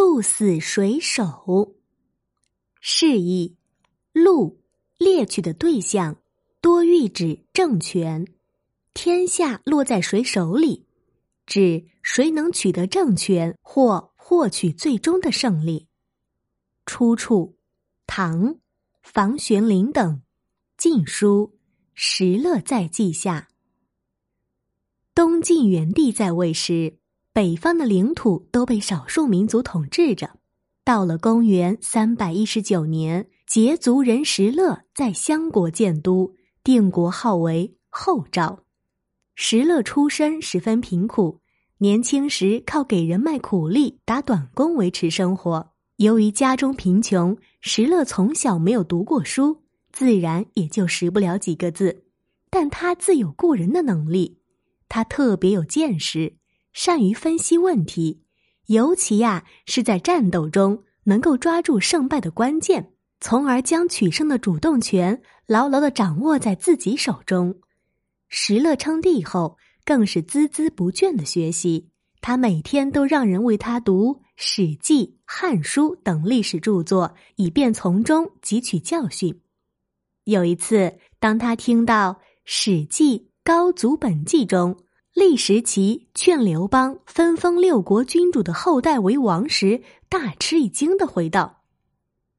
鹿死谁手？示意鹿猎取的对象多喻指政权，天下落在谁手里，指谁能取得政权或获取最终的胜利。出处：唐房玄龄等《晋书·石勒在记下。东晋元帝在位时。北方的领土都被少数民族统治着。到了公元三百一十九年，羯族人石勒在襄国建都，定国号为后赵。石勒出身十分贫苦，年轻时靠给人卖苦力、打短工维持生活。由于家中贫穷，石勒从小没有读过书，自然也就识不了几个字。但他自有过人的能力，他特别有见识。善于分析问题，尤其呀是在战斗中能够抓住胜败的关键，从而将取胜的主动权牢牢的掌握在自己手中。石勒称帝后，更是孜孜不倦的学习，他每天都让人为他读《史记》《汉书》等历史著作，以便从中汲取教训。有一次，当他听到《史记·高祖本纪》中。立时齐劝刘邦分封六国君主的后代为王时，大吃一惊的回道：“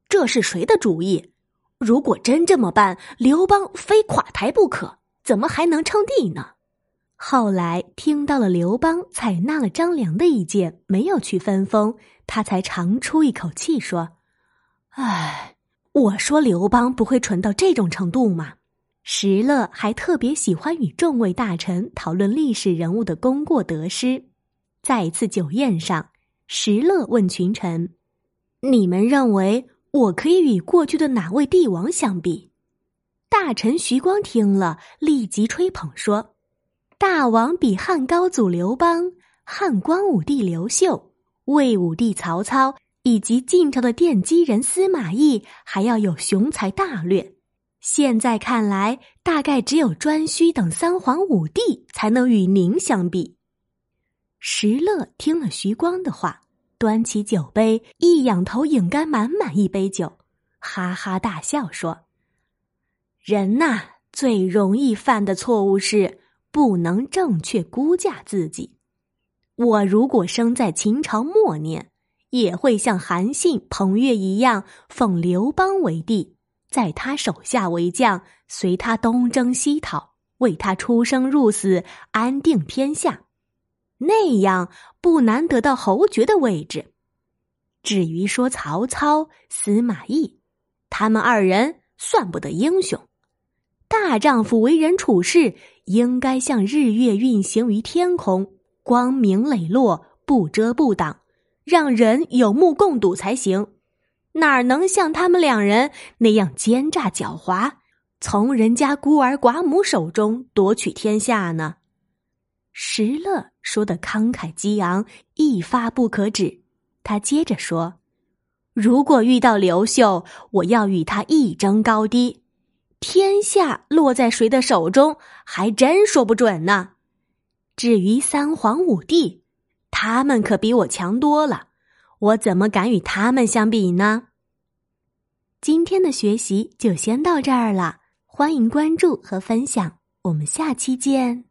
这是谁的主意？如果真这么办，刘邦非垮台不可，怎么还能称帝呢？”后来听到了刘邦采纳了张良的意见，没有去分封，他才长出一口气说：“唉，我说刘邦不会蠢到这种程度吗？”石勒还特别喜欢与众位大臣讨论历史人物的功过得失。在一次酒宴上，石勒问群臣：“你们认为我可以与过去的哪位帝王相比？”大臣徐光听了，立即吹捧说：“大王比汉高祖刘邦、汉光武帝刘秀、魏武帝曹操以及晋朝的奠基人司马懿还要有雄才大略。”现在看来，大概只有颛顼等三皇五帝才能与您相比。石勒听了徐光的话，端起酒杯，一仰头饮干满满一杯酒，哈哈大笑说：“人呐，最容易犯的错误是不能正确估价自己。我如果生在秦朝末年，也会像韩信、彭越一样，奉刘邦为帝。”在他手下为将，随他东征西讨，为他出生入死，安定天下，那样不难得到侯爵的位置。至于说曹操、司马懿，他们二人算不得英雄。大丈夫为人处事，应该像日月运行于天空，光明磊落，不遮不挡，让人有目共睹才行。哪能像他们两人那样奸诈狡猾，从人家孤儿寡母手中夺取天下呢？石勒说的慷慨激昂，一发不可止。他接着说：“如果遇到刘秀，我要与他一争高低，天下落在谁的手中，还真说不准呢。至于三皇五帝，他们可比我强多了。”我怎么敢与他们相比呢？今天的学习就先到这儿了，欢迎关注和分享，我们下期见。